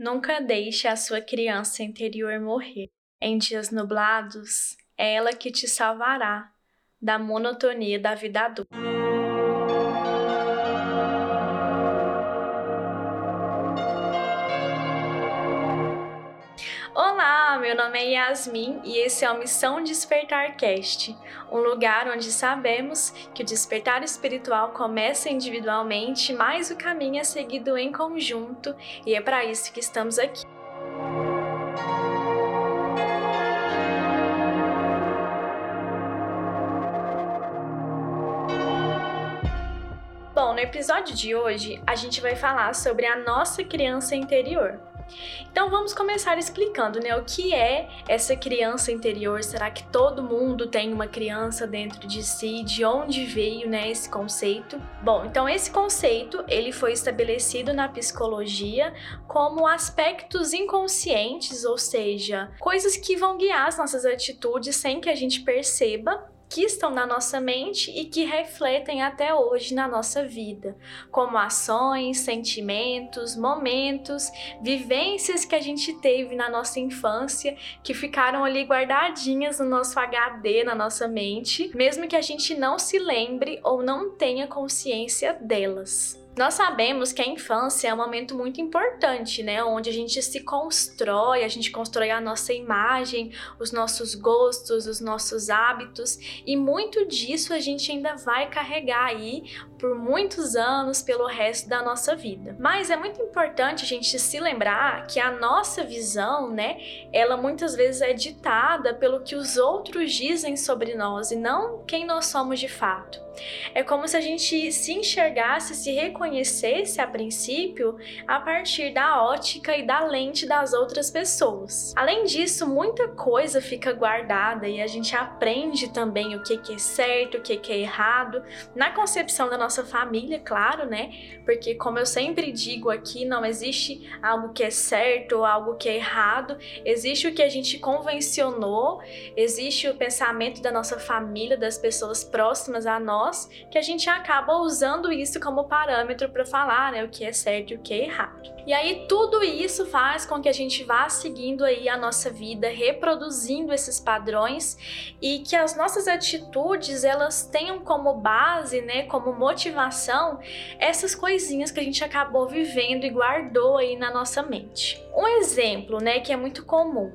Nunca deixe a sua criança interior morrer. Em dias nublados, é ela que te salvará da monotonia da vida adulta. Meu nome é Yasmin e esse é o Missão Despertar Cast, um lugar onde sabemos que o despertar espiritual começa individualmente, mas o caminho é seguido em conjunto e é para isso que estamos aqui. Bom, no episódio de hoje a gente vai falar sobre a nossa criança interior. Então vamos começar explicando, né, o que é essa criança interior? Será que todo mundo tem uma criança dentro de si? De onde veio, né, esse conceito? Bom, então esse conceito, ele foi estabelecido na psicologia como aspectos inconscientes, ou seja, coisas que vão guiar as nossas atitudes sem que a gente perceba que estão na nossa mente e que refletem até hoje na nossa vida, como ações, sentimentos, momentos, vivências que a gente teve na nossa infância que ficaram ali guardadinhas no nosso HD, na nossa mente, mesmo que a gente não se lembre ou não tenha consciência delas. Nós sabemos que a infância é um momento muito importante, né? Onde a gente se constrói, a gente constrói a nossa imagem, os nossos gostos, os nossos hábitos, e muito disso a gente ainda vai carregar aí por muitos anos pelo resto da nossa vida. Mas é muito importante a gente se lembrar que a nossa visão, né, ela muitas vezes é ditada pelo que os outros dizem sobre nós e não quem nós somos de fato. É como se a gente se enxergasse, se reconhecesse a princípio a partir da ótica e da lente das outras pessoas. Além disso, muita coisa fica guardada e a gente aprende também o que é certo, o que é errado, na concepção da nossa família, claro, né? Porque, como eu sempre digo aqui, não existe algo que é certo ou algo que é errado, existe o que a gente convencionou, existe o pensamento da nossa família, das pessoas próximas a nós nós que a gente acaba usando isso como parâmetro para falar né, o que é certo e o que é errado. E aí tudo isso faz com que a gente vá seguindo aí a nossa vida, reproduzindo esses padrões e que as nossas atitudes elas tenham como base, né, como motivação essas coisinhas que a gente acabou vivendo e guardou aí na nossa mente. Um exemplo, né, que é muito comum.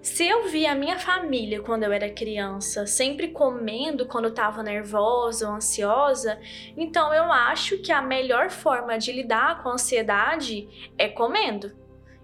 Se eu vi a minha família quando eu era criança sempre comendo quando estava nervosa ou ansiosa, então eu acho que a melhor forma de lidar com a ansiedade é comendo.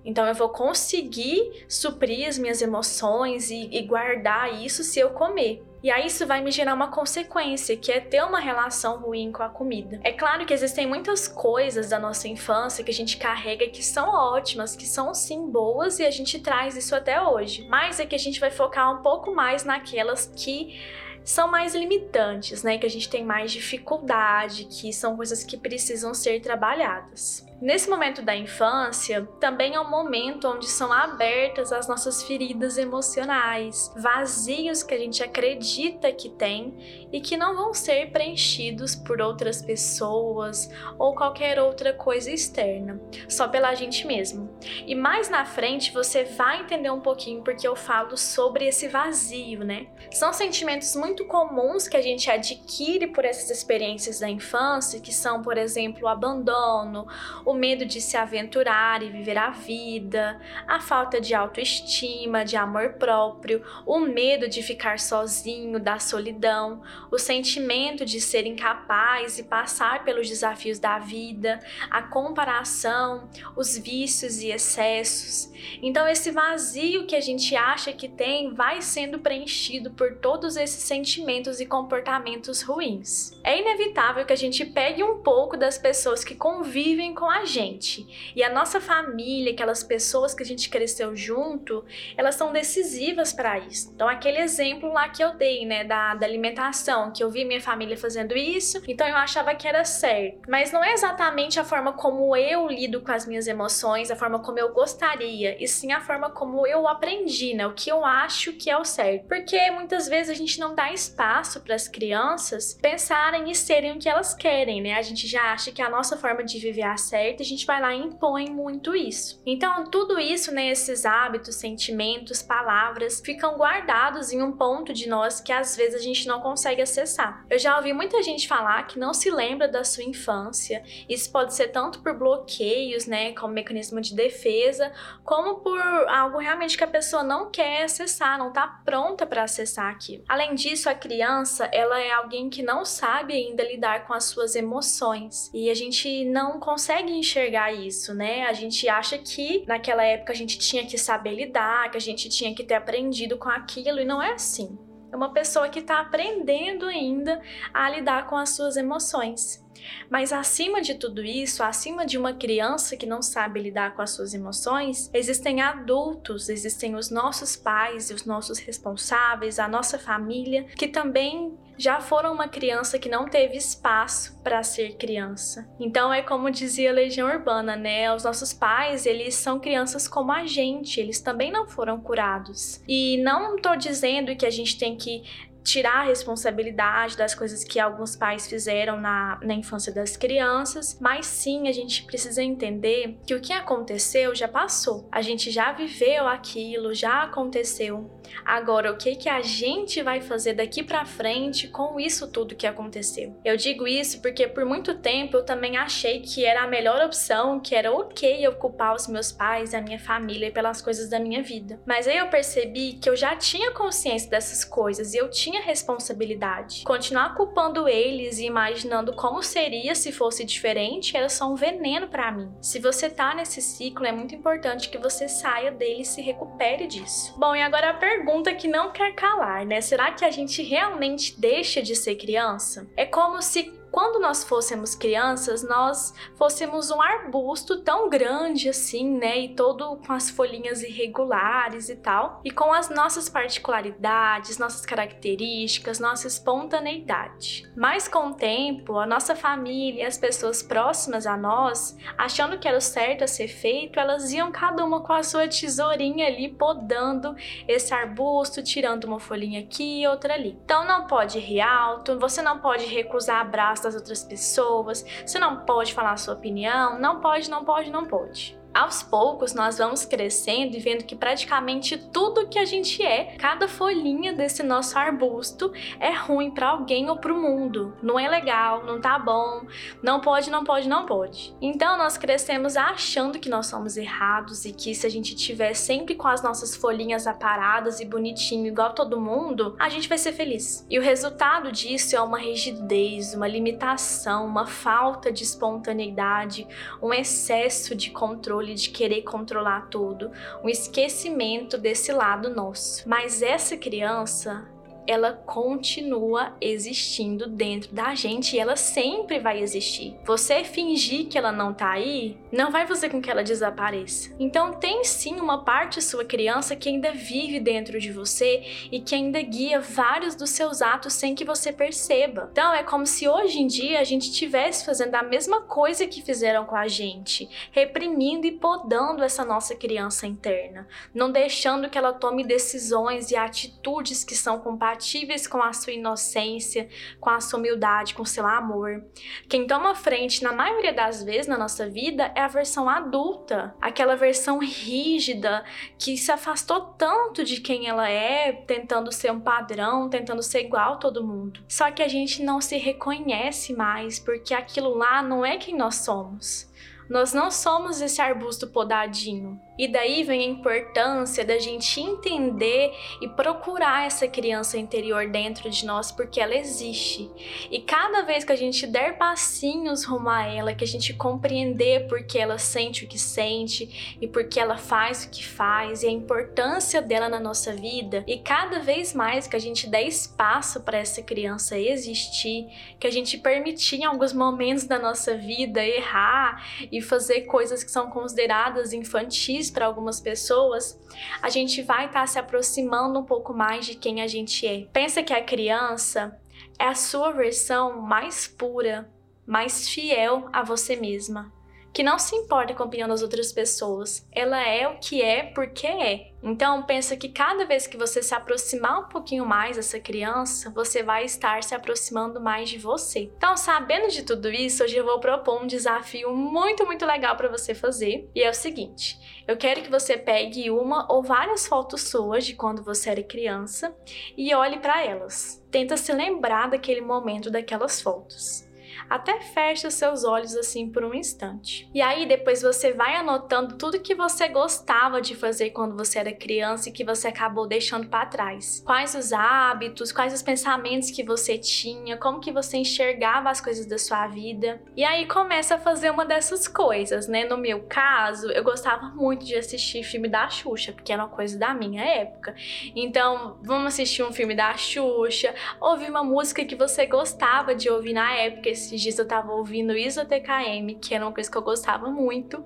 Então eu vou conseguir suprir as minhas emoções e, e guardar isso se eu comer. E aí isso vai me gerar uma consequência, que é ter uma relação ruim com a comida. É claro que existem muitas coisas da nossa infância que a gente carrega que são ótimas, que são sim boas e a gente traz isso até hoje. Mas é que a gente vai focar um pouco mais naquelas que são mais limitantes, né? Que a gente tem mais dificuldade, que são coisas que precisam ser trabalhadas. Nesse momento da infância, também é um momento onde são abertas as nossas feridas emocionais, vazios que a gente acredita que tem e que não vão ser preenchidos por outras pessoas ou qualquer outra coisa externa, só pela gente mesmo. E mais na frente você vai entender um pouquinho porque eu falo sobre esse vazio, né? São sentimentos muito comuns que a gente adquire por essas experiências da infância, que são, por exemplo, o abandono, o medo de se aventurar e viver a vida, a falta de autoestima, de amor próprio, o medo de ficar sozinho, da solidão, o sentimento de ser incapaz e passar pelos desafios da vida, a comparação, os vícios e excessos. Então, esse vazio que a gente acha que tem vai sendo preenchido por todos esses sentimentos e comportamentos ruins. É inevitável que a gente pegue um pouco das pessoas que convivem com a gente. E a nossa família, aquelas pessoas que a gente cresceu junto, elas são decisivas para isso. Então, aquele exemplo lá que eu dei, né, da, da alimentação, que eu vi minha família fazendo isso, então eu achava que era certo. Mas não é exatamente a forma como eu lido com as minhas emoções, a forma como eu gostaria, e sim a forma como eu aprendi, né, o que eu acho que é o certo. Porque muitas vezes a gente não dá espaço para as crianças pensarem e serem o que elas querem, né? A gente já acha que a nossa forma de viver a certa a gente vai lá e impõe muito isso. Então, tudo isso, né, esses hábitos, sentimentos, palavras, ficam guardados em um ponto de nós que às vezes a gente não consegue acessar. Eu já ouvi muita gente falar que não se lembra da sua infância. Isso pode ser tanto por bloqueios, né, como mecanismo de defesa, como por algo realmente que a pessoa não quer acessar, não está pronta para acessar aquilo. Além disso, a criança, ela é alguém que não sabe ainda lidar com as suas emoções. E a gente não consegue enxergar isso, né? A gente acha que naquela época a gente tinha que saber lidar, que a gente tinha que ter aprendido com aquilo e não é assim. É uma pessoa que está aprendendo ainda a lidar com as suas emoções. Mas acima de tudo isso, acima de uma criança que não sabe lidar com as suas emoções, existem adultos, existem os nossos pais e os nossos responsáveis, a nossa família, que também já foram uma criança que não teve espaço para ser criança. Então é como dizia a Legião Urbana, né? Os nossos pais, eles são crianças como a gente, eles também não foram curados. E não estou dizendo que a gente tem que tirar a responsabilidade das coisas que alguns pais fizeram na, na infância das crianças, mas sim a gente precisa entender que o que aconteceu já passou. A gente já viveu aquilo, já aconteceu. Agora, o que que a gente vai fazer daqui para frente com isso tudo que aconteceu? Eu digo isso porque por muito tempo eu também achei que era a melhor opção, que era ok eu culpar os meus pais, a minha família pelas coisas da minha vida. Mas aí eu percebi que eu já tinha consciência dessas coisas e eu tinha responsabilidade. Continuar culpando eles e imaginando como seria se fosse diferente era só um veneno para mim. Se você tá nesse ciclo, é muito importante que você saia dele e se recupere disso. Bom, e agora a pergunta que não quer calar, né? Será que a gente realmente deixa de ser criança? É como se quando nós fôssemos crianças, nós fôssemos um arbusto tão grande assim, né? E todo com as folhinhas irregulares e tal, e com as nossas particularidades, nossas características, nossa espontaneidade. Mas com o tempo, a nossa família e as pessoas próximas a nós, achando que era o certo a ser feito, elas iam cada uma com a sua tesourinha ali podando esse arbusto, tirando uma folhinha aqui e outra ali. Então não pode rir alto, você não pode recusar abraço das outras pessoas, você não pode falar a sua opinião, não pode, não pode, não pode aos poucos nós vamos crescendo e vendo que praticamente tudo que a gente é, cada folhinha desse nosso arbusto é ruim para alguém ou para o mundo. Não é legal, não tá bom, não pode, não pode, não pode. Então nós crescemos achando que nós somos errados e que se a gente tiver sempre com as nossas folhinhas aparadas e bonitinho igual todo mundo, a gente vai ser feliz. E o resultado disso é uma rigidez, uma limitação, uma falta de espontaneidade, um excesso de controle controle, de querer controlar tudo, um esquecimento desse lado nosso. Mas essa criança, ela continua existindo dentro da gente e ela sempre vai existir. Você fingir que ela não tá aí, não vai fazer com que ela desapareça. Então tem sim uma parte sua criança que ainda vive dentro de você e que ainda guia vários dos seus atos sem que você perceba. Então é como se hoje em dia a gente estivesse fazendo a mesma coisa que fizeram com a gente, reprimindo e podando essa nossa criança interna, não deixando que ela tome decisões e atitudes que são compatíveis compatíveis com a sua inocência, com a sua humildade, com seu amor. Quem toma frente, na maioria das vezes na nossa vida, é a versão adulta, aquela versão rígida que se afastou tanto de quem ela é, tentando ser um padrão, tentando ser igual a todo mundo. Só que a gente não se reconhece mais, porque aquilo lá não é quem nós somos. Nós não somos esse arbusto podadinho. E daí vem a importância da gente entender e procurar essa criança interior dentro de nós, porque ela existe. E cada vez que a gente der passinhos rumo a ela, que a gente compreender porque ela sente o que sente e porque ela faz o que faz e a importância dela na nossa vida, e cada vez mais que a gente der espaço para essa criança existir, que a gente permitir em alguns momentos da nossa vida errar e fazer coisas que são consideradas infantis para algumas pessoas, a gente vai estar tá se aproximando um pouco mais de quem a gente é. Pensa que a criança é a sua versão mais pura, mais fiel a você mesma. Que não se importa com a opinião das outras pessoas. Ela é o que é porque é. Então pensa que cada vez que você se aproximar um pouquinho mais dessa criança, você vai estar se aproximando mais de você. Então, sabendo de tudo isso, hoje eu vou propor um desafio muito, muito legal para você fazer. E é o seguinte: eu quero que você pegue uma ou várias fotos suas de quando você era criança e olhe para elas. Tenta se lembrar daquele momento daquelas fotos até fecha seus olhos assim por um instante. E aí depois você vai anotando tudo que você gostava de fazer quando você era criança e que você acabou deixando para trás. Quais os hábitos, quais os pensamentos que você tinha, como que você enxergava as coisas da sua vida. E aí começa a fazer uma dessas coisas, né? No meu caso, eu gostava muito de assistir filme da Xuxa, porque era uma coisa da minha época. Então, vamos assistir um filme da Xuxa, ouvir uma música que você gostava de ouvir na época, esse esses dias eu tava ouvindo Isa TKM, que era uma coisa que eu gostava muito.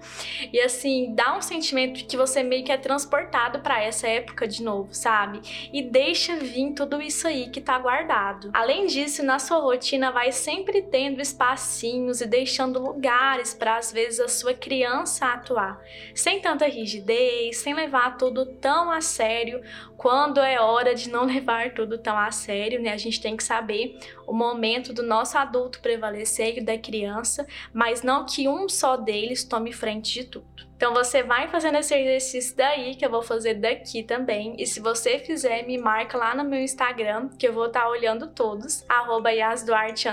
E assim, dá um sentimento que você meio que é transportado para essa época de novo, sabe? E deixa vir tudo isso aí que tá guardado. Além disso, na sua rotina vai sempre tendo espacinhos e deixando lugares para às vezes a sua criança atuar, sem tanta rigidez, sem levar tudo tão a sério, quando é hora de não levar tudo tão a sério, né? A gente tem que saber o momento do nosso adulto prevalecer e da criança, mas não que um só deles tome frente de tudo. Então você vai fazendo esse exercício daí, que eu vou fazer daqui também. E se você fizer, me marca lá no meu Instagram, que eu vou estar tá olhando todos, arroba Yasduarte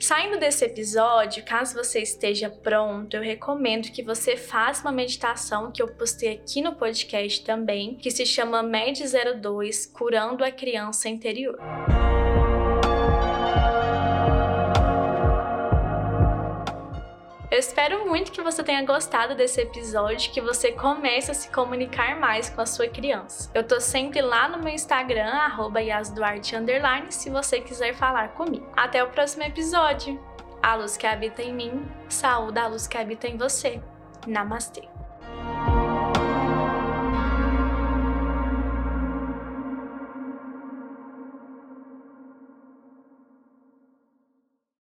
Saindo desse episódio, caso você esteja pronto, eu recomendo que você faça uma meditação que eu postei aqui no podcast também, que se chama Med 02 Curando a Criança Interior. Eu espero muito que você tenha gostado desse episódio, que você comece a se comunicar mais com a sua criança. Eu tô sempre lá no meu Instagram, arroba se você quiser falar comigo. Até o próximo episódio. A luz que habita em mim, saúde a luz que habita em você. Namastê.